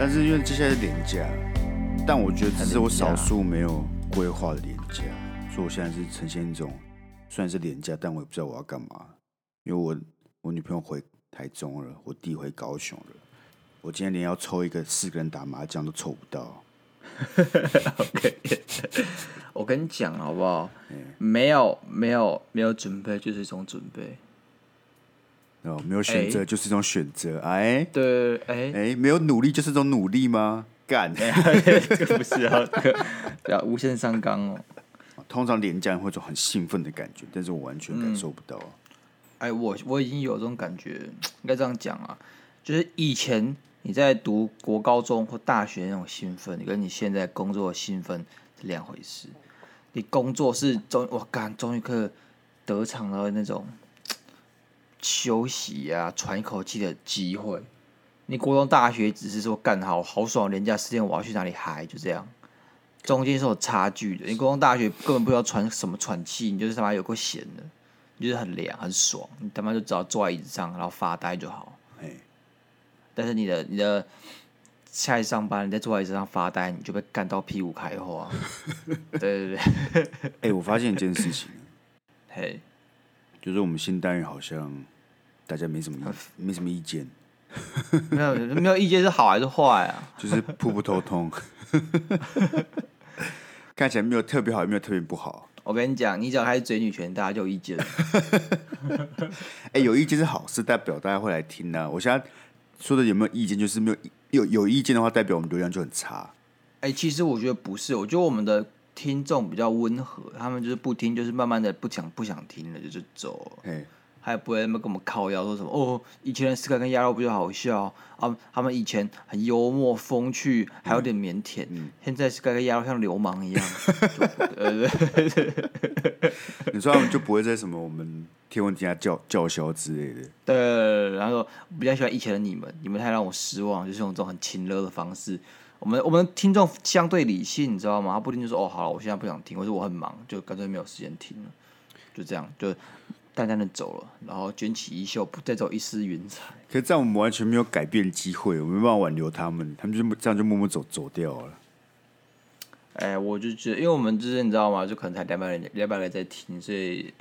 但是因为接下来是连假，但我觉得只是我少数没有规划的廉价，所以我现在是呈现一种虽然是廉价，但我也不知道我要干嘛，因为我我女朋友回台中了，我弟回高雄了，我今天连要抽一个四个人打麻将都抽不到。OK，我跟你讲好不好？没有没有没有准备就是一种准备。哦，没有选择就是一种选择，哎，对，哎，哎，没有努力就是一种努力吗？干，这个不是啊，无限上纲哦。通常连假会有种很兴奋的感觉，但是我完全感受不到。哎，我我已经有这种感觉，应该这样讲啊，就是以前你在读国高中或大学那种兴奋，跟你现在工作的兴奋是两回事。你工作是终我干终于可以得偿了那种。休息呀、啊，喘一口气的机会。你国中、大学只是说干好好爽，连假时间我要去哪里嗨，就这样。中间是有差距的。你国中、大学根本不知道喘什么喘气，你就是他妈有够闲的，你就是很凉很爽，你他妈就只要坐在椅子上然后发呆就好。嘿但是你的你的下一上班，你在坐在椅子上发呆，你就被干到屁股开花。对 对对。哎、欸，我发现一件事情。嘿。就是我们新单元好像大家没什么没什么意见，没有没有意见是好还是坏啊？就是普普通通，看起来没有特别好，也没有特别不好。我跟你讲，你只要开始嘴女权，大家就有意见。哎、欸，有意见是好事，代表大家会来听呢、啊。我现在说的有没有意见，就是没有有有意见的话，代表我们流量就很差。哎、欸，其实我觉得不是，我觉得我们的。听众比较温和，他们就是不听，就是慢慢的不想不想听了，就是走。嘿，还不会那么跟我们靠腰说什么哦，以前的 Sky 跟鸭肉不就好笑啊，他们以前很幽默风趣，还有点腼腆，嗯、现在 Sky 跟鸭肉像流氓一样。你说他们就不会在什么我们天文底下叫叫嚣之类的。对，然后比较喜欢以前的你们，你们太让我失望，就是用这种很亲热的方式。我们我们听众相对理性，你知道吗？他不一定就说哦，好了，我现在不想听，或者我很忙，就干脆没有时间听了，就这样，就淡淡的走了，然后卷起衣袖，不带走一丝云彩。可是这样我们完全没有改变机会，我没办法挽留他们，他们就这样就默默走走掉了。哎，我就觉得，因为我们就是你知道吗？就可能才两百人，两百人在听，所以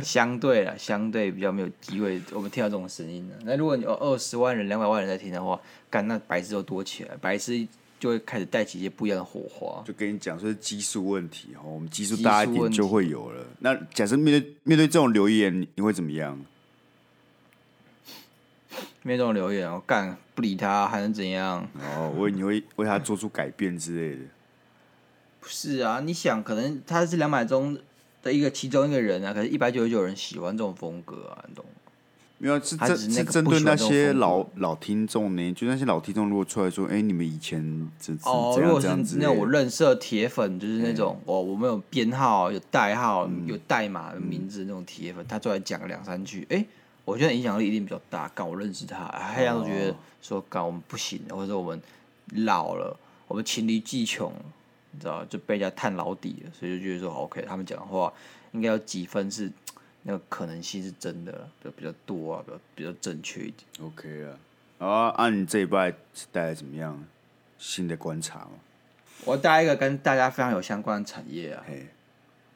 相对了，相对比较没有机会，我们听到这种声音。那如果你有二十万人、两百万人在听的话，干那白痴就多起来，白痴就会开始带起一些不一样的火花。就跟你讲说是基数问题哈，我们基数大一点就会有了。那假设面对面对这种留言，你会怎么样？面对这种留言，我干不理他还能怎样？哦，为你会为他做出改变之类的。不是啊，你想，可能他是两百中的一个其中一个人啊，可是一百九十九人喜欢这种风格啊，你懂吗？没有，是针是针对那些老老听众呢，就那些老听众如果出来说，哎、欸，你们以前怎怎哦，如果是那种我认识的铁粉，就是那种哦，我们有编号、有代号、嗯、有代码的名字那种铁粉，他出来讲两三句，哎、欸。我觉得影响力一定比较大，刚我认识他，他都觉得说，刚我们不行，或者说我们老了，我们黔驴技穷，你知道，就被人家探老底了，所以就觉得说，OK，他们讲的话应该有几分是那个可能性是真的，就比较多啊，比较比较正确一点。OK 啊，好啊，按你这一拜是带来怎么样新的观察吗？我带一个跟大家非常有相关的产业啊。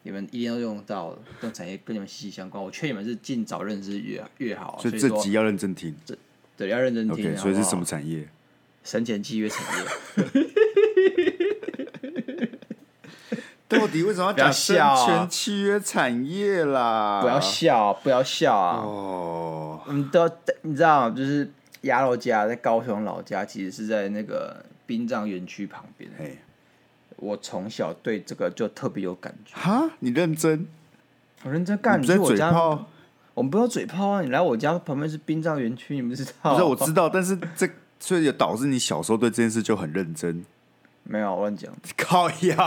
你们一定要用到跟产业跟你们息息相关。我劝你们是尽早认识越越好。所以这集要认真听。这对要认真听。所以是什么产业？生前契约产业。到底为什么要讲 生前契约产业啦？不要笑，不要笑啊！哦，你都你知道，就是鸭肉家在高雄老家，其实是在那个殡葬园区旁边。我从小对这个就特别有感觉。哈，你认真？我认真干。你在嘴炮？我们不要嘴炮啊！你来我家旁边是殡葬园区，你们知道？不是，我知道，但是这所以也导致你小时候对这件事就很认真。没有乱讲，靠腰！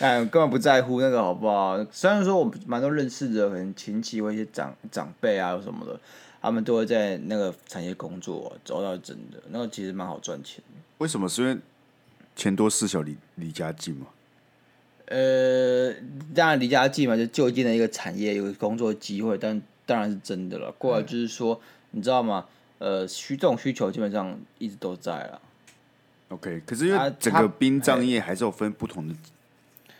哎，根本不在乎那个好不好？虽然说我蛮多认识的，可能亲戚或一些长长辈啊什么的，他们都会在那个产业工作，找到真的，那个其实蛮好赚钱的。为什么？是因为钱多事小离离家近嘛？呃，当然离家近嘛，就就近的一个产业有工作机会，但当然是真的了。过来就是说，嗯、你知道吗？呃，需这种需求基本上一直都在了。OK，可是因为整个殡葬业还是有分不同的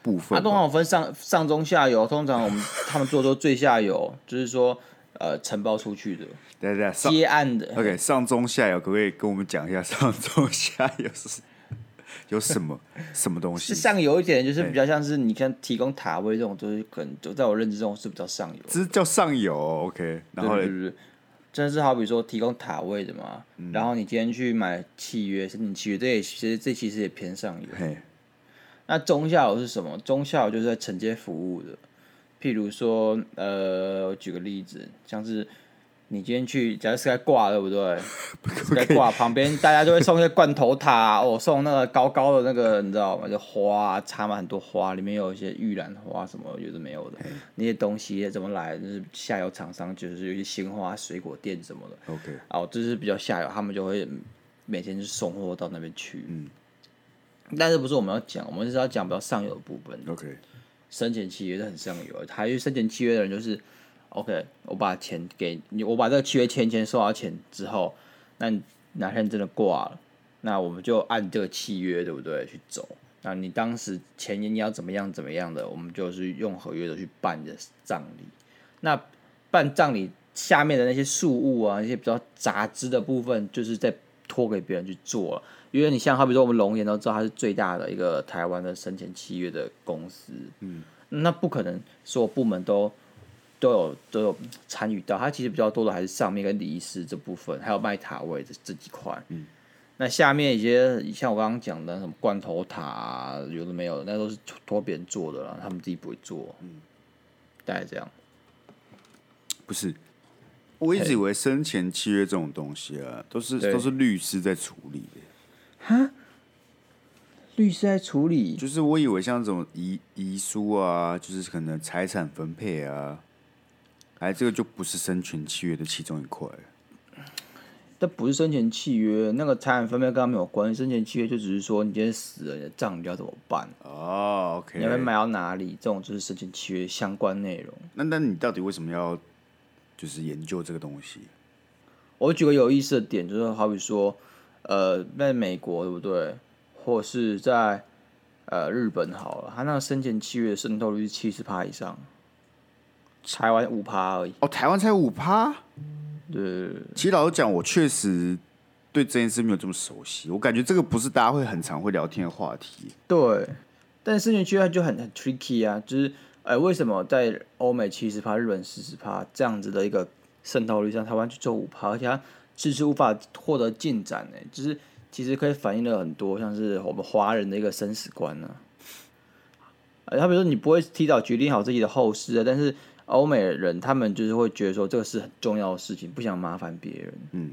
部分。它、啊、通常有分上上中下游，通常我们他们做的都最下游，就是说呃承包出去的。对对，接案的。OK，上中下游可不可以跟我们讲一下上中下游是有什么什么东西？是上游一点，就是比较像是你看提供塔位这种，就是可能就在我认知中是比较上游。这是叫上游，OK。然后对对对。真的是好比说提供塔位的嘛，嗯、然后你今天去买契约申请契约，这也其实这其实也偏上游。那中下游是什么？中下游就是在承接服务的，譬如说，呃，我举个例子，像是。你今天去，假如是在挂，对不对？在挂旁边，大家就会送一些罐头塔、啊、哦，送那个高高的那个，你知道吗？就花插满很多花，里面有一些玉兰花什么有的没有的，那些东西怎么来？就是下游厂商，就是有些鲜花水果店什么的。OK，哦，这是比较下游，他们就会每天就送货到那边去。嗯，但是不是我们要讲，我们是要讲比较上游的部分。OK，生前契约是很上游，还有生前契约的人就是。OK，我把钱给你，我把这个契约签签收到钱之后，那哪天真的挂了，那我们就按这个契约，对不对？去走。那你当时前年你要怎么样怎么样的，我们就是用合约的去办你的葬礼。那办葬礼下面的那些事物啊，一些比较杂支的部分，就是在托给别人去做了。因为你像好比说我们龙岩都知道，它是最大的一个台湾的生前契约的公司，嗯，那不可能所有部门都。都有都有参与到，它其实比较多的还是上面跟礼仪师这部分，还有卖塔位这这几块。嗯，那下面一些像我刚刚讲的什么罐头塔啊，有的没有，那都是托别人做的了，他们自己不会做。嗯，大概这样。不是，我一直以为生前契约这种东西啊，都是都是律师在处理的。哈？律师在处理？就是我以为像这种遗遗书啊，就是可能财产分配啊。哎，这个就不是生前契约的其中一块。这不是生前契约，那个财产分配跟他没有关系。生前契约就只是说，你今天死了，你的葬你要怎么办？哦，OK。你要买到哪里？这种就是生前契约相关内容。那那你到底为什么要就是研究这个东西？我举个有意思的点，就是好比说，呃，在美国对不对？或是在呃日本好了，他那个生前契约的渗透率是七十趴以上。台湾五趴而已哦，台湾才五趴。对，其实老实讲，我确实对这件事没有这么熟悉。我感觉这个不是大家会很常会聊天的话题。对，但是生前契约就很很 tricky 啊，就是哎、欸，为什么在欧美七十趴，日本四十趴这样子的一个渗透率上，台湾就做五趴，而且它迟迟无法获得进展呢？就是其实可以反映了很多，像是我们华人的一个生死观呢、啊。哎，他比如说你不会提早决定好自己的后事啊，但是。欧美人他们就是会觉得说这个是很重要的事情，不想麻烦别人，嗯，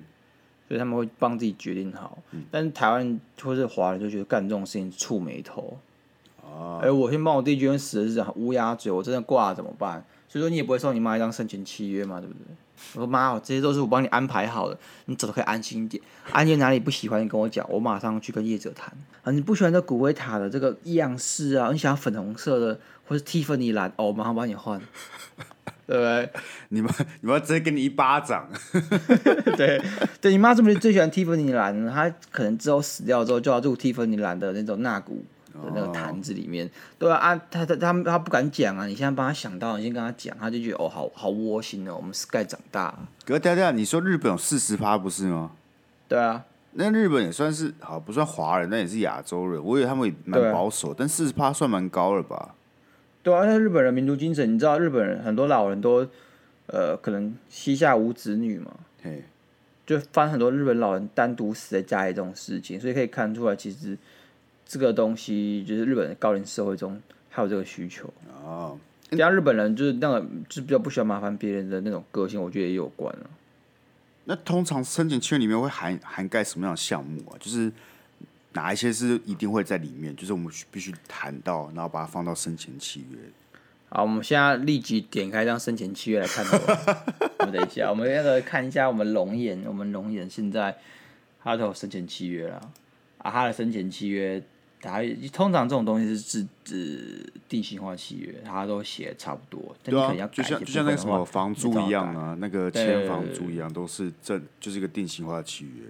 所以他们会帮自己决定好。嗯，但是台湾或是华人就觉得干这种事情触眉头。哦，哎，我先帮我弟决定死的是乌鸦嘴，我真的挂了怎么办？所以说你也不会送你妈一张生前契约嘛，对不对？我说妈，这些都是我帮你安排好的，你走的可以安心一点。安心哪里不喜欢，你跟我讲，我马上去跟业者谈。啊，你不喜欢这骨灰塔的这个样式啊？你想要粉红色的，或是蒂芙尼蓝？哦，我马上帮你换。对不对？你妈，你妈直接给你一巴掌。对，对你妈是不是最喜欢蒂芙尼蓝呢？她可能之后死掉之后，就要入蒂芙尼蓝的那种纳骨的那个坛子里面。Oh. 对啊，啊，他他他他不敢讲啊！你现在帮他想到，你先跟他讲，他就觉得哦，好好窝心哦。我们 Sky 长大。哥，等下，你说日本有四十趴不是吗？对啊，那日本也算是好，不算华人，那也是亚洲人。我以为他们也蛮保守，啊、但四十趴算蛮高了吧？对啊，那日本人民族精神，你知道日本人很多老人都，呃，可能膝下无子女嘛，嘿就发生很多日本老人单独死在家里这种事情，所以可以看出来，其实这个东西就是日本的高龄社会中还有这个需求。哦，像日本人就是那个就是比较不喜欢麻烦别人的那种个性，我觉得也有关了。那通常生前契约里面会涵涵盖什么样的项目啊？就是。哪一些是一定会在里面？就是我们必须谈到，然后把它放到生前契约。好，我们现在立即点开这张生前契约来看。我们等一下，我们那个看一下我们龙眼，我们龙眼现在他都有生前契约了啊，他的生前契约它通常这种东西是自自定型化契约，它都写差不多。但可能，要就像就像那个什么房租一样啊，那个签房租一样，都是正就是一个定型化契约。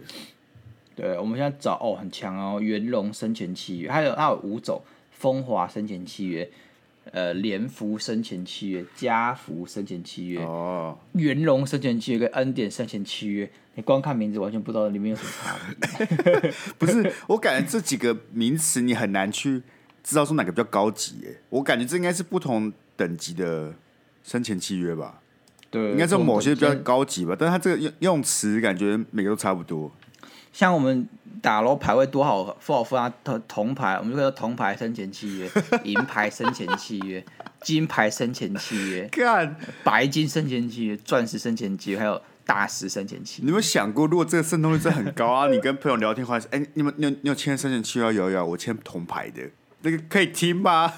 对，我们现在找哦，很强哦，元龙生前契约，还有还有五种风华生前契约。呃，联福生前契约、家福生前契约、哦，元隆生前契约跟恩典生前契约，你光看名字完全不知道里面有什么差别。不是，我感觉这几个名词你很难去知道说哪个比较高级耶。我感觉这应该是不同等级的生前契约吧？对，应该是某些比较高级吧。但是它这个用用词感觉每个都差不多。像我们打楼排位多好，多少分啊？铜铜牌，我们就说铜牌生前契约，银牌生前契约，金牌生前契约，看白金生前契约，钻石生前契约，还有大师生前契约。你有没有想过，如果这个渗透率真的很高啊？你跟朋友聊天话，哎、欸，你们你有你有签生前契约？有有，我签铜牌的，那个可以听吗？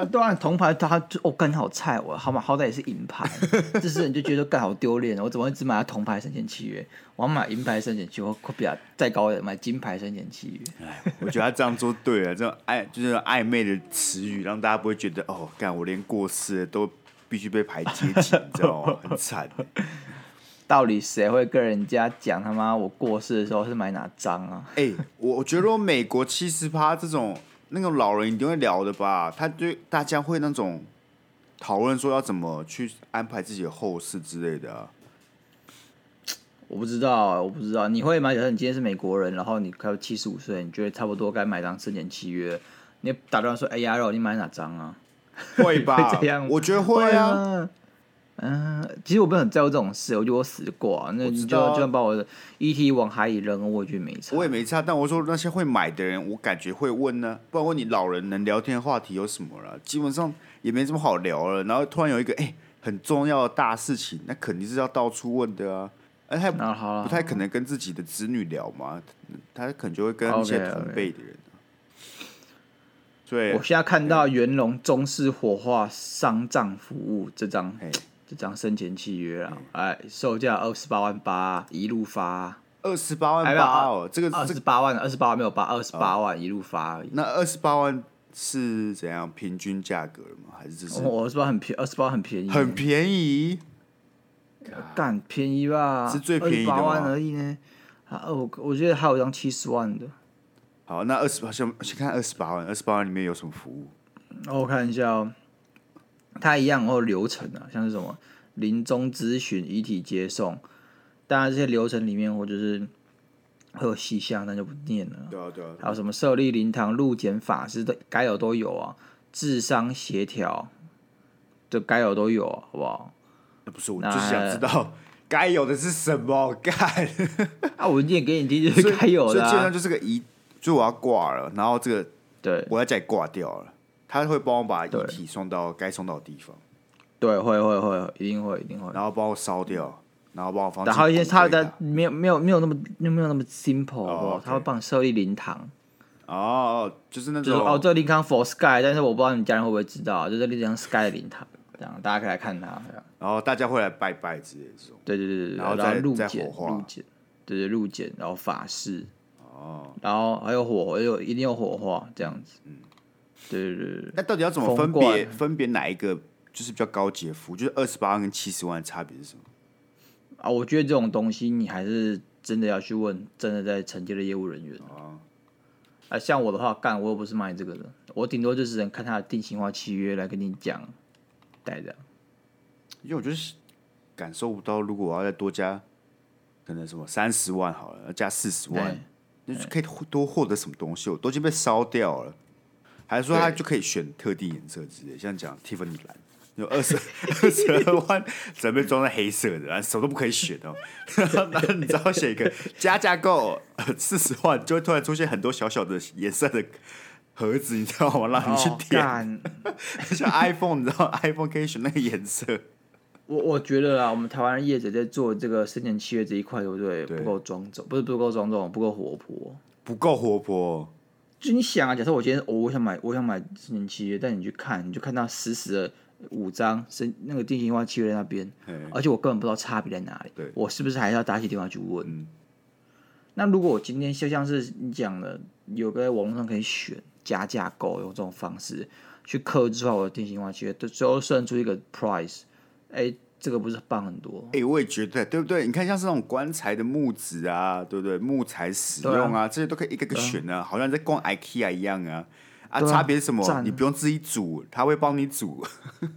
啊，对啊，铜牌他就哦，干好菜，我好嘛，好歹也是银牌，这是你就觉得干好丢脸，我怎么会只买铜牌生前契约？我要买银牌生前契约，或比他再高一点买金牌生前契约。哎，我觉得他这样做对了，这种暧就是暧昧的词语，让大家不会觉得哦，干我连过世都必须被排阶级，你知道吗？很惨。到底谁会跟人家讲他妈我过世的时候是买哪张啊？哎、欸，我我觉得我美国七十趴这种。那个老人一定会聊的吧？他对大家会那种讨论说要怎么去安排自己的后事之类的。我不知道，我不知道。你会吗？假设你今天是美国人，然后你快要七十五岁，你觉得差不多该买张生前契约，你打断说：“哎呀，肉，你买哪张啊？”会吧？会这样？我觉得会啊。嗯，其实我不是很在乎这种事，我觉得我死过啊，那你就就算把我的遗体往海里扔，我也觉得没差。我也没差，但我说那些会买的人，我感觉会问呢，不然问你老人能聊天的话题有什么了？基本上也没什么好聊了。然后突然有一个哎、欸、很重要的大事情，那肯定是要到处问的啊。哎，他不太可能跟自己的子女聊嘛，他可能就会跟一些同辈的人。对，我现在看到元隆中式火化丧葬服务这张。这张生前契约啊，哎，售价二十八万八，一路发。二十八万八哦，这个二十八万，二十八万没有八，二十八万一路发而已。那二十八万是怎样平均价格吗？还是这是？我二十八很便，二十八很便宜，很便宜。干便宜吧？是最便宜的八万而已呢。啊，我我觉得还有一张七十万的。好，那二十八先先看二十八万，二十八万里面有什么服务？我看一下哦。它一样有流程啊，像是什么临终咨询、遗体接送，当然这些流程里面，我就是会有细项，那就不念了。对啊，对啊。还有什么设立灵堂、入殓法师的，该有都有啊。智商协调，这该有都有，好不好？那不是，我就想知道该有的是什么 干 啊！我念给你听，就是该有的、啊。所以基本上就是个遗，就我要挂了，然后这个对，我要再挂掉了。他会帮我把遗体送到该送到的地方，对，会会会，一定会一定会，然后帮我烧掉，然后帮我放。然后一些他的没有没有没有那么没有那么 simple，、哦、他会帮你设立灵堂。哦，就是那种就是、哦，这个灵堂 for sky，但是我不知道你家人会不会知道，就是这样 sky 的灵堂，这样大家可以来看他。然后大家会来拜拜之类的这种。对对对对，然后再入殓入殓，对对入殓，然后法事。哦。然后还有火，有一定有火化这样子。嗯。对对对，那到底要怎么分别分别哪一个就是比较高级的服务？就是二十八万跟七十万的差别是什么？啊，我觉得这种东西你还是真的要去问真的在承接的业务人员啊。啊，像我的话，干我又不是卖这个的，我顶多就是能看他的定型化契约来跟你讲，带着。因为我就是感受不到，如果我要再多加，可能什么三十万好了，要加四十万，那就可以多获得什么东西？我都已经被烧掉了。还是说他就可以选特定颜色之类，像讲 Tiffany 蓝，有二十二十二万准备装在黑色的，然后什么都不可以选哦。然后你知道写一个加价购四十万，就会突然出现很多小小的颜色的盒子，你知道吗？让你去点。Oh, 像 iPhone，你知道 iPhone 可以选那个颜色。我我觉得啊，我们台湾业者在做这个生前契约这一块，对不对？对不够庄重，不是不够庄重，不够活泼，不够活泼。就你想啊，假设我今天、哦、我想买，我想买生前契约，但你去看，你就看到实时的五张是那个定型化契约在那边，而且我根本不知道差别在哪里。我是不是还要打起电话去问？嗯、那如果我今天就像是你讲的，有个在网络上可以选加价购，用这种方式去克制化我的定型化契约，最后算出一个 price，哎、欸，这个不是棒很多？哎、欸，我也觉得，对不对？你看，像是那种棺材的木质啊，对不对？木材使用啊，啊这些都可以一个个选啊，啊好像在逛 IKEA 一样啊。啊，差别是什么？啊、你不用自己煮，他会帮你煮，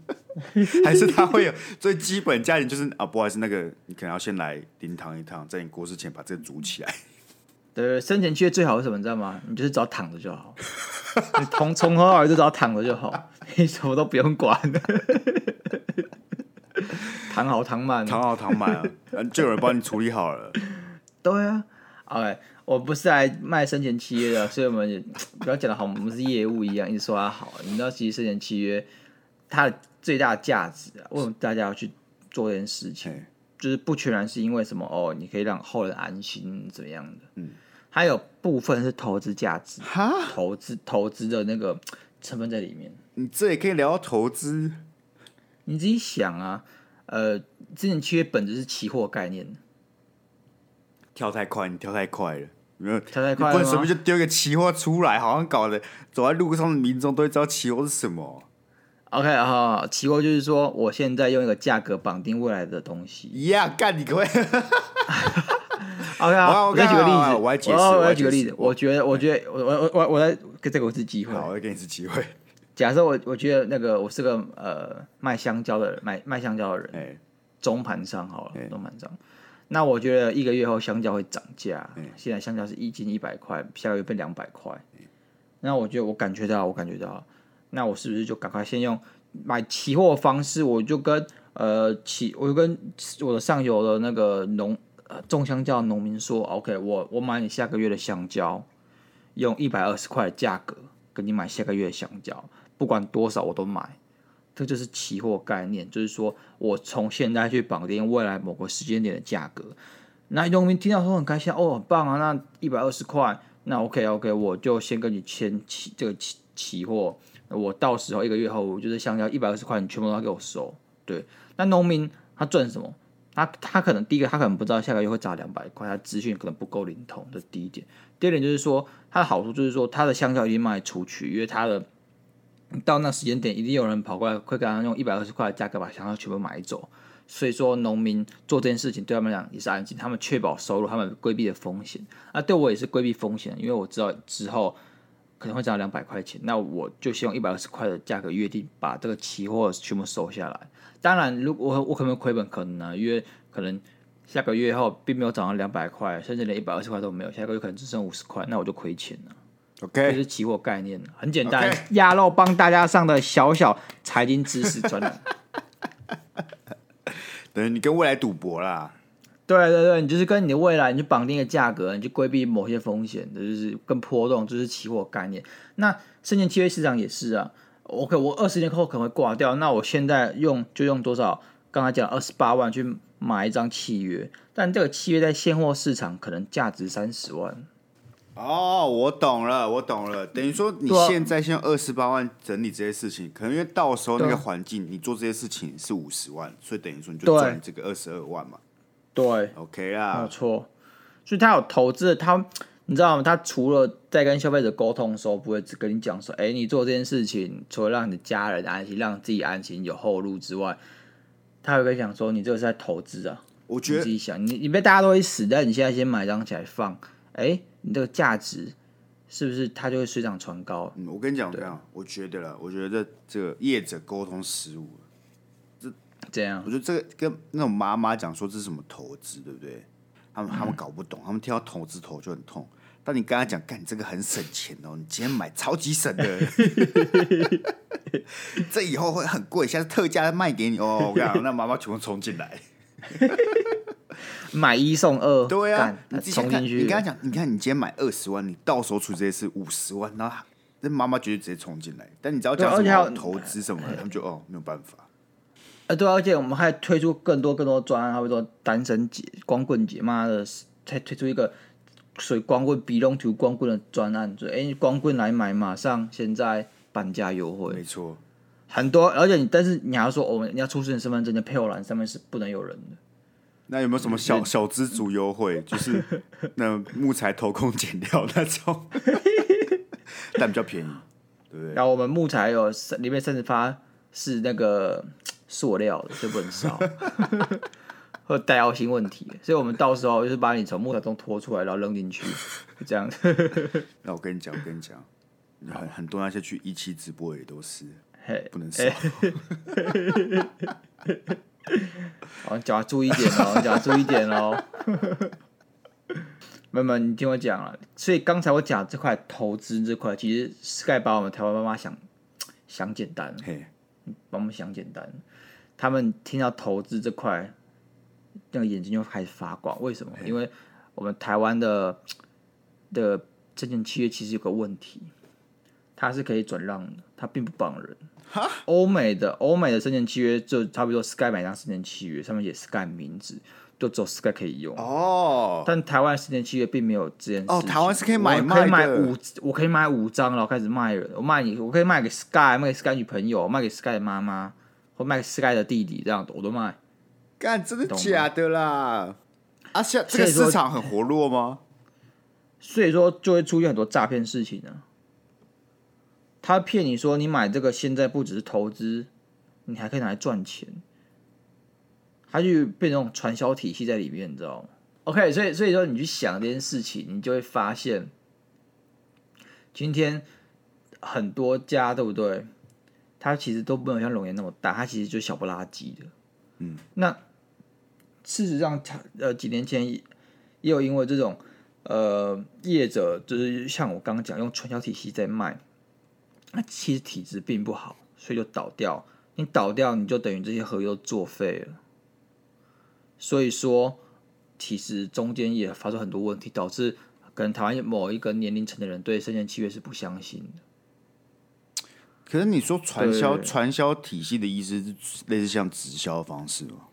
还是他会有最基本家庭就是啊，不好意思，那个你可能要先来灵堂一趟，在你过世前把这个煮起来。对，生前契约最好是什么？你知道吗？你就是只要躺着就好，你从从头到尾就只要躺着就好，你什么都不用管，躺好躺满，躺好躺满啊，就 有人帮你处理好了。对啊，OK。我不是来卖生前契约的，所以我们也不要讲的好，我们是业务一样，一直说它好。你知道，其实生前契约它的最大的价值啊，为什么大家要去做这件事情？就是不全然是因为什么哦，你可以让后人安心怎么样的？嗯，还有部分是投资价值，哈，投资投资的那个成分在里面。你这也可以聊到投资，你自己想啊，呃，之前契约本质是期货概念。跳太快，你跳太快了，没有跳太快了，不能随便就丢一个期货出来，好像搞得走在路上的民众都会知道期货是什么。OK，好，期货就是说，我现在用一个价格绑定未来的东西。一样干，你可不可以？OK，好，我给你举个例子，我来解释，我来举个例子。我觉得，我觉得，我我我我来给这个我一次机会。好，我给你一次机会。假设我我觉得那个我是个呃卖香蕉的人，卖卖香蕉的人，哎，中盘商好了，中盘商。那我觉得一个月后香蕉会涨价，嗯、现在香蕉是一斤一百块，下个月变两百块。嗯、那我觉得我感觉到，我感觉到，那我是不是就赶快先用买期货的方式？我就跟呃期，我就跟我的上游的那个农呃种香蕉的农民说，OK，我我买你下个月的香蕉，用一百二十块的价格跟你买下个月的香蕉，不管多少我都买。这就是期货概念，就是说我从现在去绑定未来某个时间点的价格。那农民听到说很开心，哦，很棒啊！那一百二十块，那 OK OK，我就先跟你签期这个期期货。我到时候一个月后，我就是想要一百二十块，你全部都要给我收。对，那农民他赚什么？他他可能第一个他可能不知道下个月会涨两百块，他资讯可能不够灵通，这是第一点。第二点就是说，它的好处就是说，他的香蕉已经卖出去，因为他的。到那时间点，一定有人跑过来，会跟他用一百二十块的价格把香蕉全部买走。所以说，农民做这件事情对他们来讲也是安心，他们确保收入，他们规避的风险。那对我也是规避风险，因为我知道之后可能会涨到两百块钱，那我就先用一百二十块的价格约定，把这个期货全部收下来。当然，如果我我可能亏本，可能呢，因为可能下个月后并没有涨到两百块，甚至连一百二十块都没有，下个月可能只剩五十块，那我就亏钱了。OK，这是期货概念，很简单。鸭.肉帮大家上的小小财经知识专栏。等于你跟未来赌博啦。对对对，你就是跟你的未来，你就绑定一个价格，你就规避某些风险，就是跟波动，就是期货概念。那生前契约市场也是啊。OK，我二十年后可能会挂掉，那我现在用就用多少？刚才讲二十八万去买一张契约，但这个契约在现货市场可能价值三十万。哦，我懂了，我懂了。等于说你现在先二十八万整理这些事情，可能因为到时候那个环境，你做这些事情是五十万，所以等于说你就赚这个二十二万嘛。对，OK 啊，没有错。所以他有投资，他你知道吗？他除了在跟消费者沟通的时候，不会只跟你讲说，哎，你做这件事情，除了让你的家人安心，让自己安心有后路之外，他会跟你讲说，你这个是在投资啊。我觉得你自己想，你你被大家都会死，但你现在先买张起来放，哎。你这个价值是不是它就会水涨船高？嗯，我跟你讲这样，我觉得了，我觉得这个业者沟通失误这怎样？我觉得这个跟那种妈妈讲说这是什么投资，对不对？他们、嗯、他们搞不懂，他们听到投资头就很痛。但你跟他讲，干你这个很省钱哦，你今天买超级省的，这以后会很贵，现在特价卖给你哦。我跟你讲，那妈妈全部冲进来。买一送二，对啊，你自己想看，你跟他讲，你看你今天买二十万，你到时候出这些是五十万，然后那妈妈绝对直接冲进来。但你只要讲什么投资什么的，他们就哦没有办法。呃，对，而且我们还推出更多更多专案，比如说单身节、光棍节，妈的，才推出一个水光棍、比龙图光棍的专案，就哎，光棍来买，马上现在半价优惠，没错，很多。而且你，但是你还要说，我们你要出示你身份证的配偶栏上面是不能有人的。那有没有什么小小资族优惠？就是那木材偷工减料那种。但比较便宜，对不对？然后我们木材有里面甚至发是那个 塑料的，就不能烧，会带药性问题。所以我们到时候就是把你从木材中拖出来，然后扔进去，就这样。那我跟你讲，我跟你讲，很很多那些去一期直播也都是，不能烧。好，讲话注意点哦，讲话注意点哦。妹妹，你听我讲啊。所以刚才我讲这块投资这块，其实 Sky 把我们台湾妈妈想想简单，嘿，把我们想简单。他们听到投资这块，那个眼睛就开始发光。为什么？因为我们台湾的的证券契约其实有个问题，它是可以转让的，它并不绑人。欧美的欧美的证券契约就差不多，Sky 买张证券契约上面写 Sky 名字，就只有 Sky 可以用哦。但台湾证券契约并没有这件事哦，台湾是可以买卖可以买五，我可以买五张，然后开始卖人。我卖你，我可以卖给 Sky，卖给 Sky 女朋友，卖给 Sky 的妈妈，或卖给 Sky 的弟弟，这样我都卖。干，真的假的啦？啊，现这个市场很活络吗？所以说就会出现很多诈骗事情呢、啊。他骗你说你买这个现在不只是投资，你还可以拿来赚钱，他就变成那种传销体系在里面，你知道吗？OK，所以所以说你去想这件事情，你就会发现，今天很多家对不对？他其实都没有像龙岩那么大，他其实就小不拉几的。嗯，那事实上，呃，几年前也有因为这种呃业者，就是像我刚刚讲，用传销体系在卖。那其实体质并不好，所以就倒掉。你倒掉，你就等于这些合约都作废了。所以说，其实中间也发生很多问题，导致可能台湾某一个年龄层的人对生前契约是不相信的。可是你说传销传销体系的意思是类似像直销的方式吗？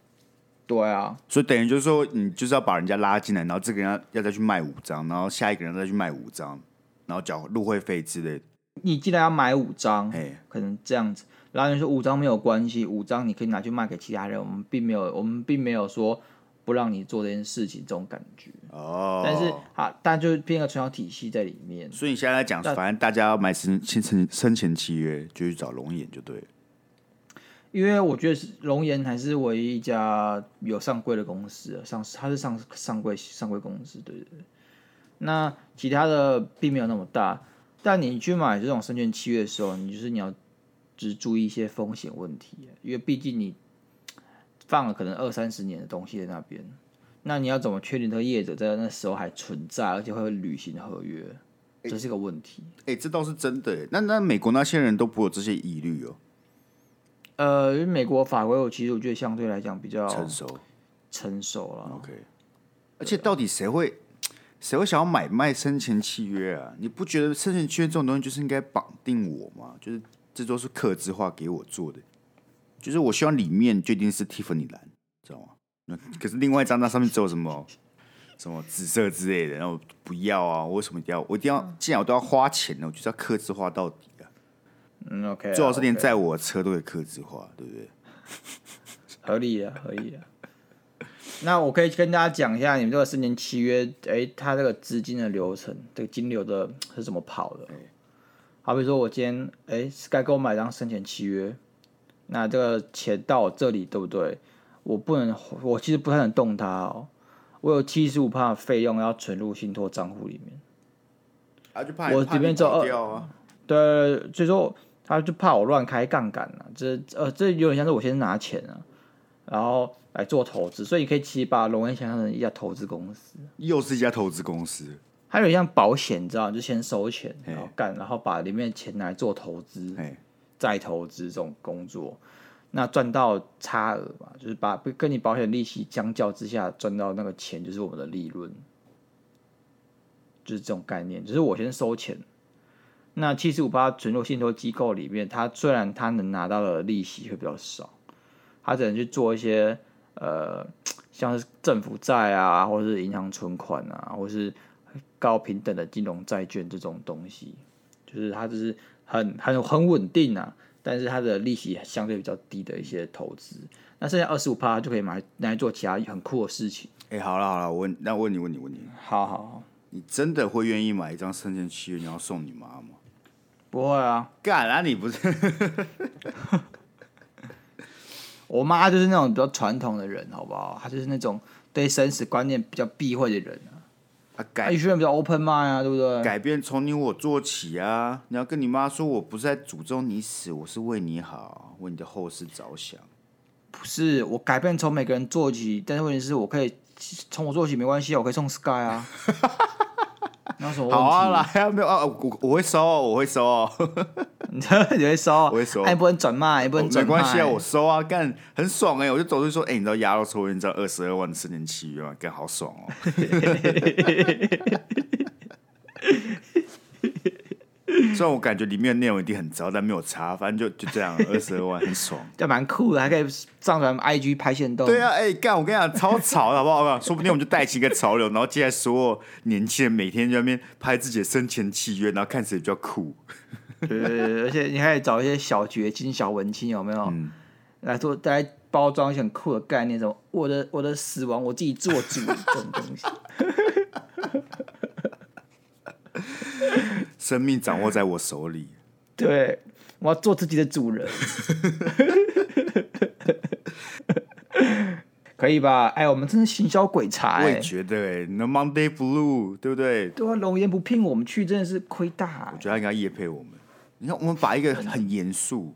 对啊，所以等于就是说，你就是要把人家拉进来，然后这个人要要再去卖五张，然后下一个人再去卖五张，然后缴入会费之类的。你既然要买五张，hey. 可能这样子，然后你说五张没有关系，五张你可以拿去卖给其他人，我们并没有，我们并没有说不让你做这件事情这种感觉。哦、oh.，但是啊，但就是变个传销体系在里面。所以你现在在讲，反正大家要买生生生前契约，就去找龙岩就对了。因为我觉得是龙岩还是唯一一家有上柜的公司，上市，它是上上柜上柜公司，对对对。那其他的并没有那么大。但你去买这种证券契约的时候，你就是你要只注意一些风险问题，因为毕竟你放了可能二三十年的东西在那边，那你要怎么确定这个业者在那时候还存在，而且会履行合约？这是个问题。哎、欸欸，这倒是真的。那那美国那些人都不会有这些疑虑哦。呃，因为美国法规，我其实我觉得相对来讲比较成熟，成熟了。OK。而且到底谁会？谁会想要买卖生前契约啊？你不觉得生前契约这种东西就是应该绑定我吗？就是这都是客制化给我做的，就是我希望里面就一定是蒂芙尼蓝，知道吗？那可是另外一张那上面只有什么什么紫色之类的，然后不要啊！我为什么一定要？我一定要？既然我都要花钱了，我就是要客制化到底啊！嗯，OK，最好是连载我的车都可以客制化，对不对？合理啊，合理啊。那我可以跟大家讲一下，你们这个生前契约，哎、欸，它这个资金的流程，这个金流的是怎么跑的？好比说我今天，哎、欸，Sky 给我买张生前契约，那这个钱到我这里，对不对？我不能，我其实不太能动它哦。我有七十五帕的费用要存入信托账户里面。啊，就怕我这边就二、啊，对，所以说他就怕我乱开杠杆啊。这呃，这有点像是我先拿钱啊，然后。来做投资，所以你可以其实把龙岩想象成一家投资公司，又是一家投资公司。还有一像保险，你知道，就先收钱，然后干，然后把里面的钱拿来做投资，再投资这种工作，那赚到差额嘛，就是把跟你保险利息相较之下赚到那个钱，就是我们的利润，就是这种概念。就是我先收钱，那七十五八存入信托机构里面，它虽然它能拿到的利息会比较少，它只能去做一些。呃，像是政府债啊，或者是银行存款啊，或是高平等的金融债券这种东西，就是它就是很很很稳定啊，但是它的利息相对比较低的一些投资。那剩下二十五趴就可以买拿来做其他很酷的事情。哎、欸，好了好了，我问那我问你问你问你，好好好，你真的会愿意买一张生前契约，你要送你妈吗？不会啊，干啊你不是？我妈就是那种比较传统的人，好不好？她就是那种对生死观念比较避讳的人啊。啊改，有些人比较 open mind 啊，对不对？改变从你我做起啊！你要跟你妈说，我不是在诅咒你死，我是为你好，为你的后事着想。不是，我改变从每个人做起，但是问题是我可以从我做起没关系啊，我可以送 Sky 啊。那什么问题？好啊，来啊，没有啊，我我会收，我会收哦。你会收，我会收，还不能转卖，也不能转卖。没关系啊，我收啊，干很爽哎！我就走出去说，哎，你知道鸭肉抽烟你知道二十二万的生前契约吗？干好爽哦。虽然我感觉里面的内容一定很糟，但没有差，反正就就这样，二十二万很爽，就蛮酷的，还可以上传 IG 拍线动。对啊，哎、欸，干我跟你讲，超潮的好不好？说不定我们就带起一个潮流，然后接下来所有年轻人每天在那边拍自己的生前契约，然后看谁比较酷。对，对，对，而且你还可以找一些小绝经、小文青，有没有？嗯、来做来包装一些很酷的概念，什么我的我的死亡我自己做主这种东西。生命掌握在我手里，对，我要做自己的主人，可以吧？哎，我们真是行销鬼才，我也觉得，哎，No Monday Blue，对不对？对啊，龙岩不聘我们去，真的是亏大。我觉得他应该夜配我们。你看，我们把一个很严肃、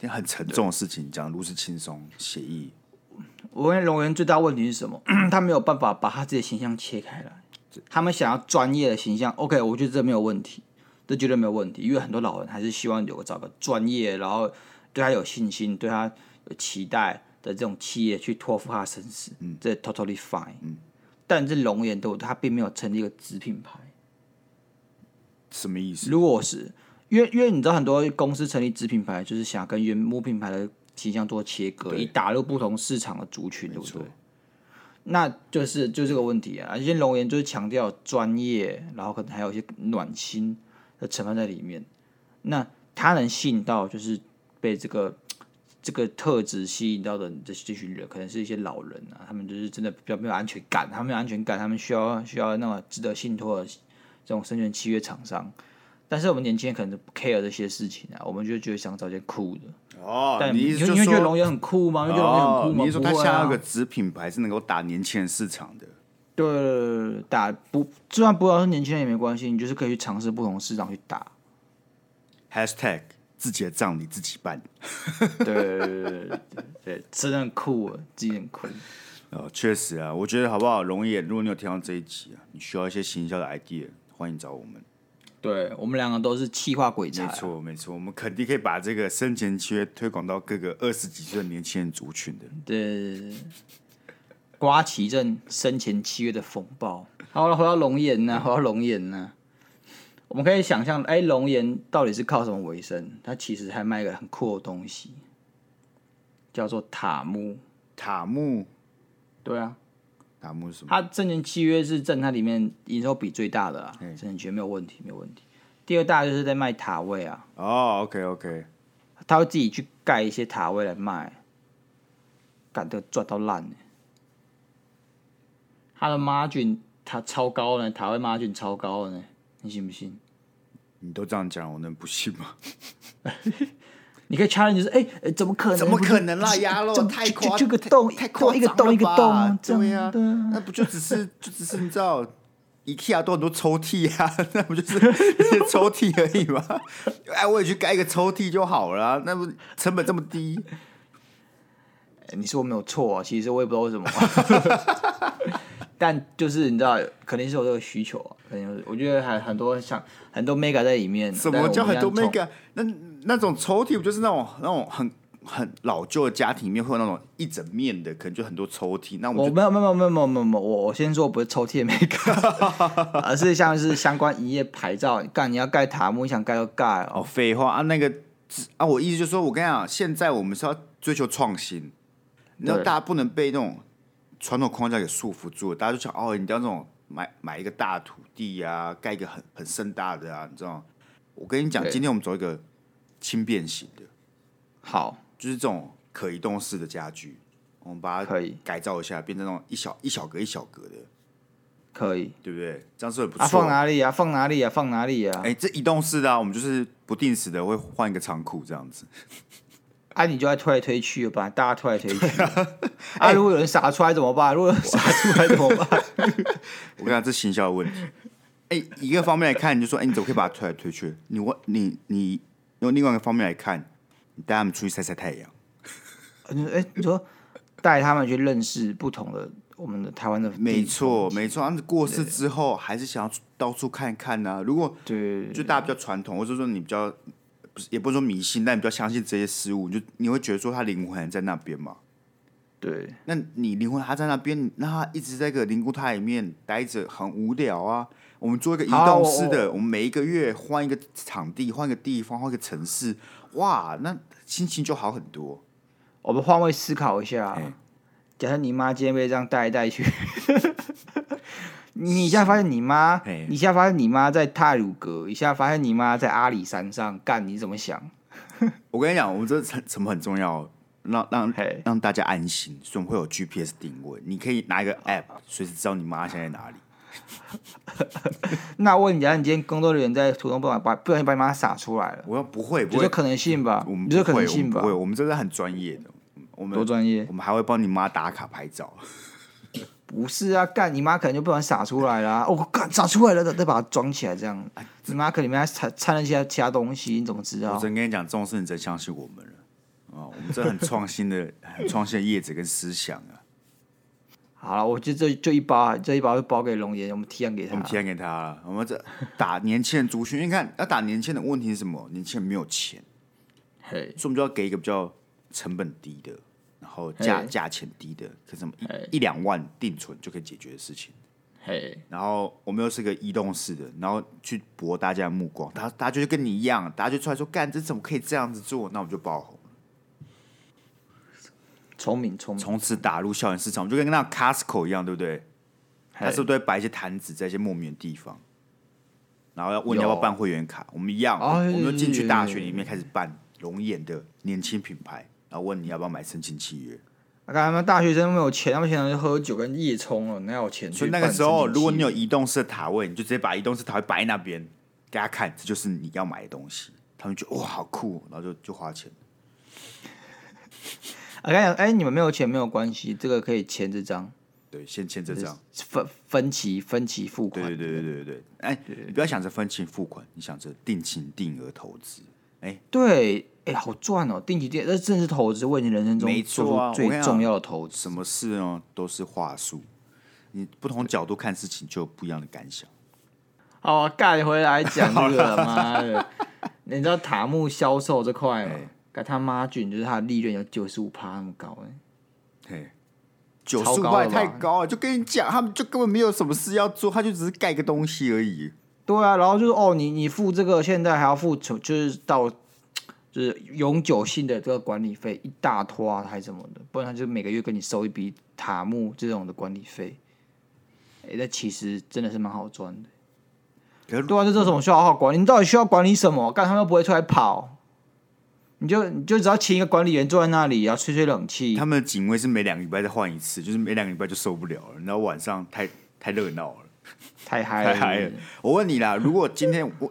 很沉重的事情讲如此轻松写意。我跟龙源最大问题是什么？他没有办法把他自己的形象切开来。他们想要专业的形象，OK，我觉得这没有问题，这绝对没有问题，因为很多老人还是希望有个找个专业，然后对他有信心、对他有期待的这种企业去托付他生死，嗯，这 totally fine，嗯，但是龙岩都他并没有成立一个子品牌，什么意思？如果是因为因为你知道很多公司成立子品牌，就是想跟原母品牌的形象做切割，以打入不同市场的族群，对不对？那就是就这个问题啊，而且龙岩就是强调专业，然后可能还有一些暖心的成分在里面。那他能吸引到，就是被这个这个特质吸引到的这这群人，可能是一些老人啊，他们就是真的比较没有安全感，他们没有安全感，他们需要需要那种值得信托的这种生前契约厂商。但是我们年轻人可能不 care 这些事情啊，我们就觉得想找件酷的。哦，但你意思就是说，因为觉得龙岩很酷吗？因为觉得龙岩很酷吗？你是说他想要个子品牌是能够打年轻人市场的？对，打不，就算不知道是年轻人也没关系，你就是可以去尝试不同市场去打。Hashtag 自己的账你自己办。对对对对对，真的很酷啊，自己很酷。哦，确实啊，我觉得好不好？龙岩，如果你有听到这一集啊，你需要一些行销的 idea，欢迎找我们。对，我们两个都是气化鬼才，没错没错，我们肯定可以把这个生前契约推广到各个二十几岁的年轻人族群的。对，刮起一阵生前契约的风暴。好了，回到龙岩呢，回到龙岩呢，我们可以想象，哎，龙岩到底是靠什么为生？他其实还卖一个很酷的东西，叫做塔木。塔木，对啊。塔木是什么？他生前契约是占他里面营收比最大的啊，证券契约没有问题，没有问题。第二大就是在卖塔位啊。哦，OK OK，他会自己去盖一些塔位来卖，干得赚到烂。他的 margin 他超高呢，塔位 margin 超高呢，你信不信？你都这样讲，我能不信吗？你可以 challenge 就是，哎、欸，怎么可能？怎么可能啦？鸭肉太夸，这个洞太夸一个洞一个洞，对呀，那不就只是 就只是你知道，IKEA 都很多抽屉啊，那不就是一些抽屉而已吗？哎，我也去盖一个抽屉就好了，啊，那不成本这么低？欸、你说我没有错啊，其实我也不知道为什么，但就是你知道，肯定是有这个需求啊，肯定我觉得还很多像很多 mega 在里面。什么叫很多 mega？那那种抽屉不就是那种那种很很老旧的家庭里面会有那种一整面的，可能就很多抽屉。那我，我没有没有没有没有没有没有，我我先说不是抽屉的 mega，而是像是相关营业牌照。干你要盖塔木，你想盖就盖哦。哦，废话啊，那个啊，我意思就是说，我跟你讲，现在我们是要追求创新，你知道大家不能被那种传统框架给束缚住。大家就想哦，你要那种买买一个大土地啊，盖一个很很盛大的啊，你知道吗？我跟你讲，今天我们走一个。轻便型的，好，就是这种可移动式的家具，我们把它可以改造一下，变成那种一小一小格一小格的，可以，对不对？这样是很不错。啊，放哪里啊？放哪里啊？放哪里啊？哎，这移动式的啊，我们就是不定时的会换一个仓库这样子。啊，你就在推来推去吧，大家推来推去。啊，如果有人撒出来怎么办？如果撒出来怎么办？我跟你讲，这行销的问题。哎，一个方面来看，你就说，哎，你怎么可以把它推来推去？你我你你用另外一个方面来看，你带他们出去晒晒太阳。哎，你说带他们去认识不同的我们的台湾的，没错没错。他们过世之后，还是想要到处看看呢。如果对，就大家比较传统，或者说你比较。不是，也不是说迷信，但你比较相信这些事物，就你会觉得说他灵魂还在那边嘛？对，那你灵魂还在那边，那他一直在个灵骨塔里面待着，很无聊啊。我们做一个移动式的，我，我们每一个月换一个场地，换一个地方，换一个城市，哇，那心情就好很多。我们换位思考一下，假设你妈今天被这样带来带去。你现在发现你妈，你现在发现你妈在泰鲁阁，一下发现你妈在阿里山上干，你怎么想？我跟你讲，我们这什么很重要，让让让大家安心，所以我们会有 GPS 定位，你可以拿一个 App，随时知道你妈现在在哪里。那问你，假如你今天工作人员在途中不把不小心把你妈撒出来了，我说不会，不会，可能性吧？我们不会，可能性吧？不会，我们这是很专业的，我们多专业，我们还会帮你妈打卡拍照。不是啊，干你妈可能就不能撒出来啦。哦，干撒出来了，再把它装起来，这样。你妈可能里面还掺掺了一些其他东西，你怎么知道？我真跟你讲，这种事你真相信我们了啊！我们这很创新的、很创新的叶子跟思想啊。好了，我觉得这就一包，这一包就包给龙岩，我们提案给他。我们提案给他了。我们这打年轻人族群，你看要打年轻人的问题是什么？年轻人没有钱，嘿，所以我们就要给一个比较成本低的。然后价价钱低的，可什么一一两万定存就可以解决的事情。嘿，然后我们又是个移动式的，然后去博大家的目光，大家大家就跟你一样，大家就出来说干，这怎么可以这样子做？那我们就爆红了。聪明聪明，从此打入校园市场，就跟那 Costco 一样，对不对？他是不是都会摆一些坛子在一些莫名的地方？然后要问你要不要办会员卡，我们一样，我们就进去大学里面开始办龙眼的年轻品牌。然后问你要不要买申请契约？啊，他们大学生没有钱，他们现在就喝酒跟夜冲了，哪有钱？所以那个时候，如果你有移动式的塔位，你就直接把移动式塔位摆那边给他看，这就是你要买的东西。他们觉得哇，好酷，然后就就花钱。我跟你讲，哎，你们没有钱没有关系，这个可以签这张。对，先签这张，分分期分期付款。对对对对对对。哎，你不要想着分期付款，你想着定期定额投资。哎，对。哎、欸，好赚哦！定期定，这正是投资，为你人生中做出最重要的投资。什么事呢？都是话术。你不同角度看事情，就有不一样的感想。好，盖回来讲这个，妈的！你知道塔木销售这块吗？盖他妈菌就是他的利润有九十五趴那么高哎。嘿，九十五趴太高了，就跟你讲，他们就根本没有什么事要做，他就只是盖个东西而已。对啊，然后就是哦，你你付这个，现在还要付，就是到。就是永久性的这个管理费一大拖啊，还是什么的，不然他就每个月跟你收一笔塔木这种的管理费。哎、欸，那其实真的是蛮好赚的。对啊，就这种需要好好管理，你到底需要管理什么？干他们又不会出来跑，你就你就只要请一个管理员坐在那里，然后吹吹冷气。他们的警卫是每两个礼拜再换一次，就是每两个礼拜就受不了了，然后晚上太太热闹了，太嗨了，太嗨了。我问你啦，如果今天我。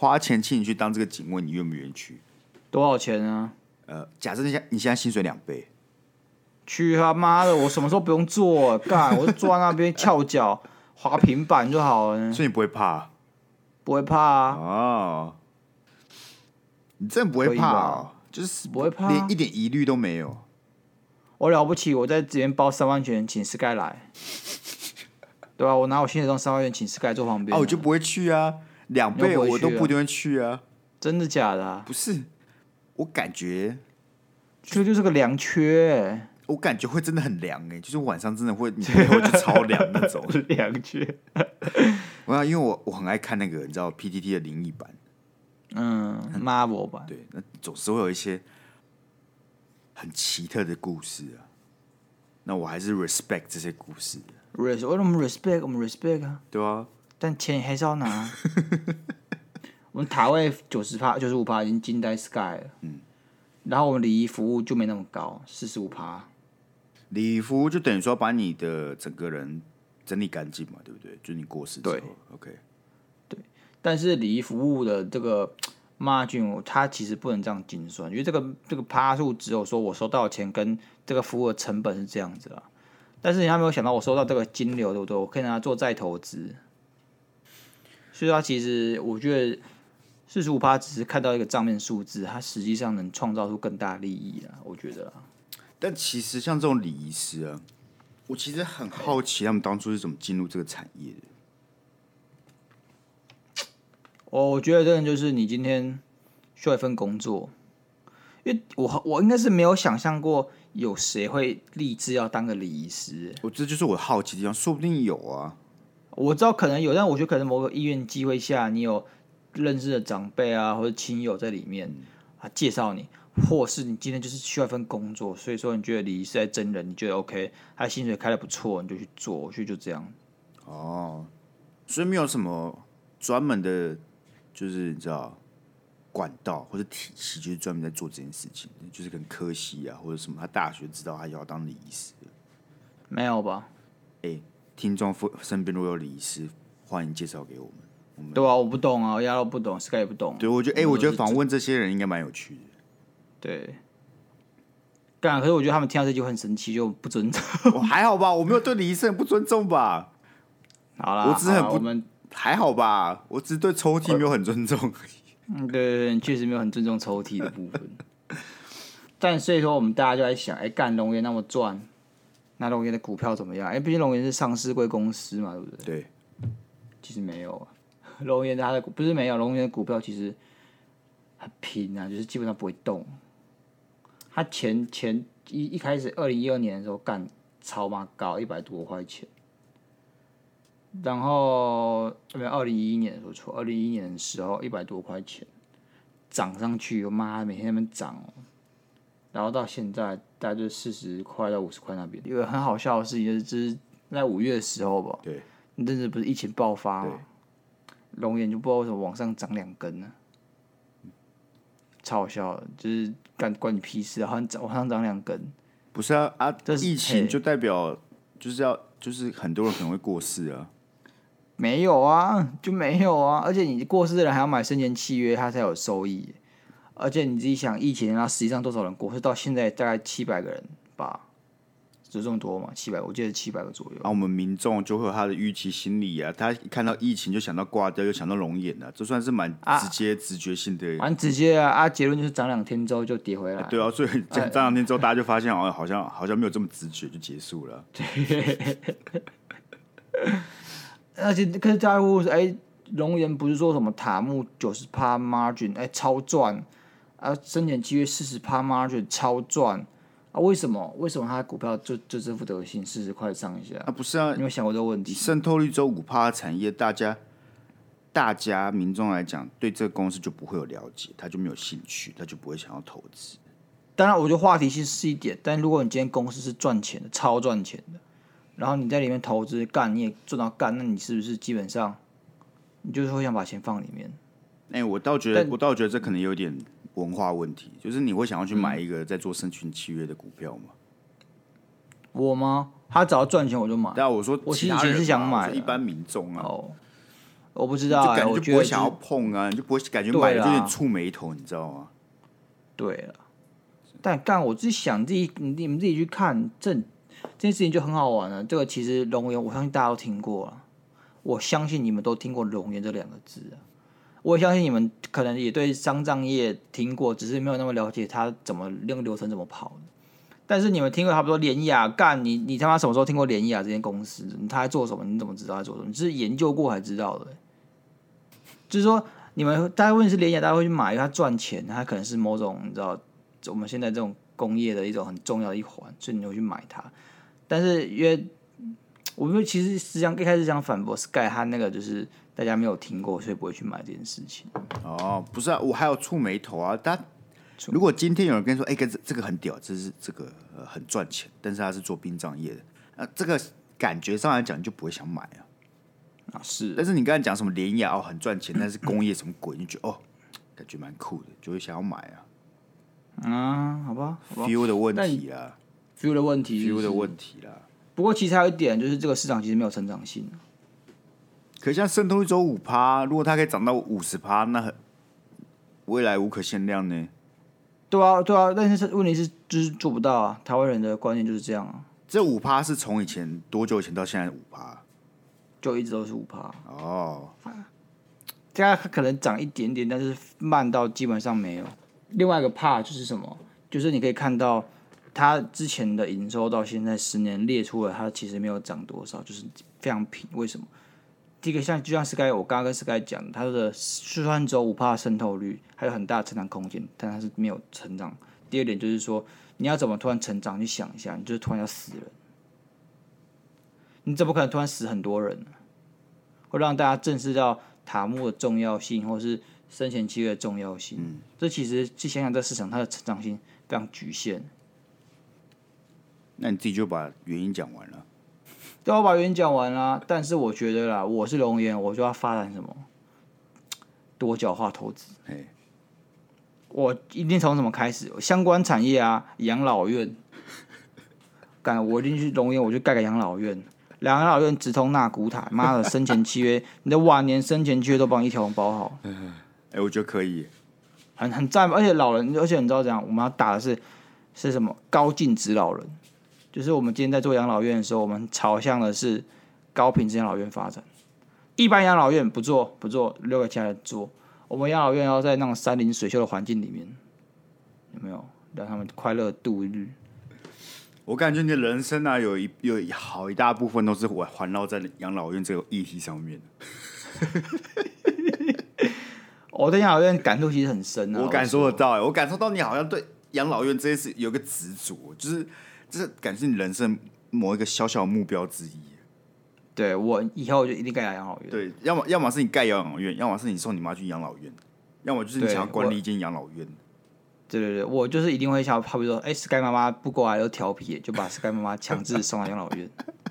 花钱请你去当这个警卫，你愿不愿意去？多少钱啊？呃，假设你现你现在薪水两倍，去他妈的！我什么时候不用做？干，我就坐在那边翘脚滑平板就好了。所以你不会怕？不会怕啊！哦，你真的不会怕啊？就是不会怕，连一点疑虑都没有。我了不起，我在这边包三万元请 Sky 来，对吧？我拿我薪水中三万元请 Sky 坐旁边，啊，我就不会去啊。两倍我都不一定会去啊！真的假的啊？不是，我感觉这就是个凉缺。我感觉会真的很凉哎，就是晚上真的会，你背后就超凉那种 凉缺。我要因为我我很爱看那个，你知道 PTT 的灵异版，嗯，Marvel 版，对，那总是会有一些很奇特的故事啊。那我还是 respect 这些故事的。res，我们 respect，我们 respect 啊，对啊。但钱还是要拿。我们塔位九十趴、九十五趴已经惊呆 Sky 了。嗯。然后我们礼仪服务就没那么高，四十五趴。礼仪服务就等于说把你的整个人整理干净嘛，对不对？就是你过世之后对，OK。但是礼仪服务的这个 margin，它其实不能这样精算，因为这个这个趴数只有说我收到的钱跟这个服务的成本是这样子啦。但是你还没有想到，我收到这个金流，对不对？我可以拿它做再投资。所以，它其实我觉得四十五趴只是看到一个账面数字，它实际上能创造出更大利益啊！我觉得。但其实像这种礼仪师啊，我其实很好奇他们当初是怎么进入这个产业的。我我觉得真的就是你今天需要一份工作，因为我我应该是没有想象过有谁会立志要当个礼仪师。我这就是我好奇的地方，说不定有啊。我知道可能有，但我觉得可能某个因缘机会下，你有认识的长辈啊，或者亲友在里面啊介绍你，或是你今天就是需要一份工作，所以说你觉得礼仪师在真人，你觉得 OK，他的薪水开的不错，你就去做，所以就这样。哦，所以没有什么专门的，就是你知道管道或者体系，就是专门在做这件事情，就是跟科系啊或者什么，他大学知道他要当礼仪师，没有吧？哎、欸。听众身边如果有礼仪师，欢迎介绍给我们。我们对啊，我不懂啊，丫都不懂，Sky 也不懂。对，我觉得，哎、欸，我觉得访问这些人应该蛮有趣的。对。干，可是我觉得他们听到这句话很生气，就不尊重。我还好吧，我没有对李医生很不尊重吧？好啦，我只是很不，我们还好吧？我只是对抽屉没有很尊重。嗯，对对对，确实没有很尊重抽屉的部分。但所以说，我们大家就在想，哎，干龙岩那么赚。那龙岩的股票怎么样？哎，毕竟龙岩是上市贵公司嘛，对不对？对。其实没有啊，龙岩它的股不是没有，龙岩的股票其实很平啊，就是基本上不会动。它前前一一开始二零一二年的时候干超嘛高一百多块钱，然后没有二零一一年说错，二零一一年的时候一百多块钱涨上去，我妈每天在那边涨哦。然后到现在大概就四十块到五十块那边，有个很好笑的事情就是，就是在五月的时候吧，对，那阵子不是疫情爆发嘛，龙眼就不知道为什么往上涨两根呢，超好笑的，就是干关你屁事啊，好像涨往上涨两根，不是啊啊，这疫情就代表就是要就是很多人可能会过世啊，没有啊，就没有啊，而且你过世的人还要买生前契约，他才有收益。而且你自己想，疫情啊，实际上多少人过世？到现在大概七百个人吧，就这么多嘛？七百，我记得七百个左右。啊，我们民众就会有他的预期心理啊，他一看到疫情就想到挂掉，又想到龙眼啊，这算是蛮直接、直觉性的。蛮、啊、直接啊！啊，结论就是涨两天之后就跌回来、啊。对啊，所以涨两天之后，大家就发现哦好像好像没有这么直觉就结束了。对。而且可是在乎是哎，龙岩不是说什么塔木九十趴 margin 哎超赚。啊，生前契约四十趴 margin 超赚啊！为什么？为什么他的股票就就这副德行，四十块上下？啊，不是啊，你有想过这个问题？渗透率只有五趴的产业，大家大家民众来讲，对这个公司就不会有了解，他就没有兴趣，他就不会想要投资。当然，我觉得话题性是一点，但如果你今天公司是赚钱的，超赚钱的，然后你在里面投资干，你也赚到干，那你是不是基本上你就是会想把钱放里面？哎、欸，我倒觉得，我倒觉得这可能有点。文化问题，就是你会想要去买一个在做生群契约的股票吗？我吗？他只要赚钱我就买。但我说，我其实以前是想买一般民众啊。哦，我不知道、欸，就感觉不会想要碰啊，你就不会感觉买了就有点触眉头，你知道吗？对了，但干我自己想，自己你你们自己去看这这件事情就很好玩了。这个其实龙岩，我相信大家都听过了，我相信你们都听过龙岩这两个字啊。我相信你们可能也对丧葬业听过，只是没有那么了解它怎么那个流程怎么跑。但是你们听过差不多联雅干你你他妈什么时候听过联雅这间公司？他在做什么？你怎么知道他做什么？你是研究过才知道的。就是说，你们大家问是联雅，大家会去买，因为它赚钱，它可能是某种你知道我们现在这种工业的一种很重要的一环，所以你会去买它。但是因为我们其实实际上一开始想反驳 Sky，他那个就是。大家没有听过，所以不会去买这件事情。哦，不是啊，我还有触眉头啊。但如果今天有人跟你说，哎、欸，这这个很屌，这是这个、呃、很赚钱，但是他是做殡葬业的，那，这个感觉上来讲，你就不会想买啊。啊，是。但是你刚才讲什么联亚哦，很赚钱，但是工业什么鬼，你就觉得哦，感觉蛮酷的，就会想要买啊。嗯，好吧，，feel 的问题啦，feel 的问题，feel 的问题啦。不过其实还有一点就是这个市场其实没有成长性。可像渗透率只有五趴，如果它可以涨到五十趴，那未来无可限量呢？对啊，对啊，但是问题是就是做不到啊。台湾人的观念就是这样啊。这五趴是从以前多久以前到现在五趴？就一直都是五趴。哦，这样可能涨一点点，但是慢到基本上没有。另外一个怕就是什么？就是你可以看到它之前的营收到现在十年列出了，它其实没有涨多少，就是非常平。为什么？第一个像就像 Sky，我刚刚跟 Sky 讲，它的四川州五趴渗透率，还有很大的成长空间，但它是没有成长。第二点就是说，你要怎么突然成长？你想一下，你就是突然要死人，你怎么可能突然死很多人？会让大家正视到塔木的重要性，或是生前契约的重要性。嗯，这其实去想想，这市场它的成长性非常局限。那你自己就把原因讲完了。对，我把原因讲完了，但是我觉得啦，我是龙岩，我就要发展什么多角化投资。嘿我一定从什么开始？相关产业啊，养老院。干，我一定去龙岩，我就盖个养老院。两个养老院直通纳古塔，妈的，生前契约，你的晚年生前契约都帮你一条龙包好。哎、我觉得可以，很很赞。而且老人，而且你知道怎样？我们要打的是是什么？高净值老人。就是我们今天在做养老院的时候，我们朝向的是高品质养老院发展。一般养老院不做，不做，留给其他人做。我们养老院要在那种山林水秀的环境里面，有没有让他们快乐度日？我感觉你的人生啊，有一有好一大部分都是环环绕在养老院这个议题上面。我对养老院感触其实很深啊，我感受得到、欸，我感受到你好像对养老院这件事有个执着，就是。这是感觉你人生某一个小小目标之一。对，我以后就一定盖养老院。对，要么要么是你盖养老院，要么是你送你妈去养老院，要么就是你想要管理一间养老院。对对对，我就是一定会想，好比说，哎，Sky 妈妈不过来又调皮，就把 Sky 妈妈强制送到养老院。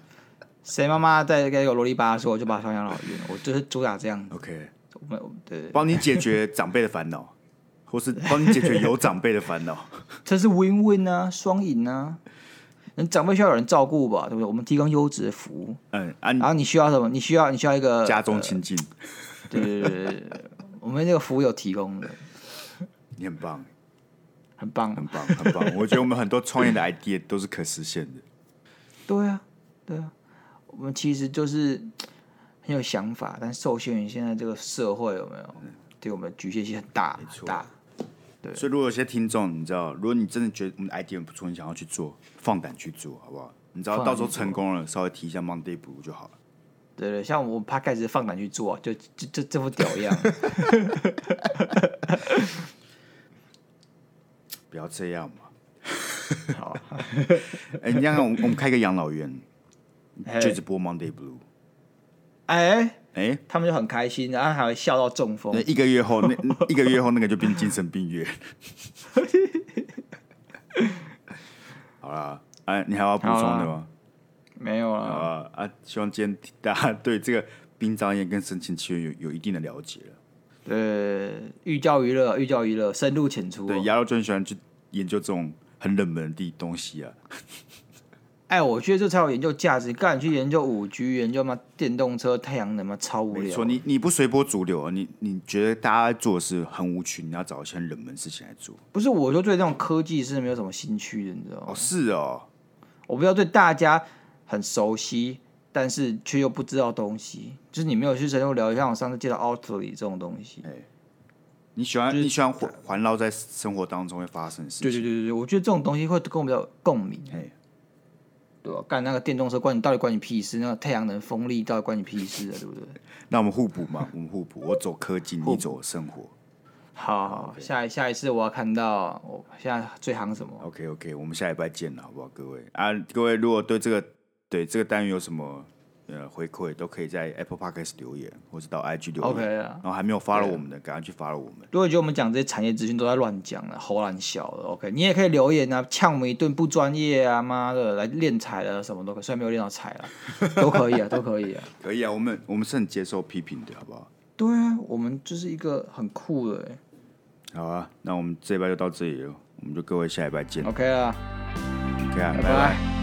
谁妈妈在跟个啰里吧嗦，就把她送养老院。我就是主打这样。OK，我们对，帮你解决长辈的烦恼，或是帮你解决有长辈的烦恼。这是 Win Win 啊，双赢啊。人长辈需要有人照顾吧，对不对？我们提供优质的服务。嗯，啊、然后你需要什么？你需要你需要一个家中亲近。对对对对，我们这个服务有提供的。你很棒，很棒，很棒，很棒。我觉得我们很多创业的 idea 都是可实现的。对啊，对啊，我们其实就是很有想法，但受限于现在这个社会有没有？对我们局限性很大，很大。对所以，如果有些听众，你知道，如果你真的觉得我们的 idea 不错，你想要去做，放胆去做，好不好？你知道，到时候成功了，稍微提一下 Monday Blue 就好了。对对，像我们 Podcast 放胆去做，就就就这副屌样。不要这样嘛。好。哎、欸，你看看，我们我们开个养老院，就直播 Monday Blue。哎、欸。哎，欸、他们就很开心，然后还会笑到中风。一个月后，那 一个月后那个就变精神病院。好了，哎，你还要补充的吗？没有了。啊啊！希望今天大家对这个殡葬业跟神情契约有有一定的了解了。对，寓教于乐，寓教于乐，深入浅出。对，亚洲就很喜欢去研究这种很冷门的东西啊。哎，我觉得这才有研究价值。干，你去研究五 G，研究嘛电动车、太阳能嘛，超无聊。没错，你你不随波逐流啊，你你觉得大家做的事很无趣，你要找一些冷门事情来做。不是，我就对这种科技是没有什么兴趣的，你知道吗？哦，是哦，我不要对大家很熟悉，但是却又不知道东西，就是你没有去深入了解，像我上次介绍 Oatly 这种东西。哎，你喜欢、就是、你喜欢环环绕在生活当中会发生的事情。对对对对，我觉得这种东西会跟我比较有共鸣。哎。干那个电动车关你到底关你屁事？那个太阳能风力到底关你屁事啊？对不对？那我们互补嘛，我们互补。我走科技，你走生活。好，好，下一下一次我要看到我现在最行什么？OK OK，我们下礼拜见了，好不好？各位啊，各位如果对这个对这个单元有什么？呃，回馈都可以在 Apple Podcast 留言，或是到 IG 留言。OK 啊，然后还没有 follow 我们的，赶快去 follow 我们。如果觉得我们讲这些产业资讯都在乱讲了，齁烂小的，OK，你也可以留言啊，呛我们一顿不专业啊，妈的，来练财了什么都可以，虽然没有练到财了，都可以啊，都可以啊，可以啊，我们我们是很接受批评的，好不好？对啊，我们就是一个很酷的。好啊，那我们这一拜就到这里了，我们就各位下一拜见。OK 啊，OK 啊，拜拜。拜拜。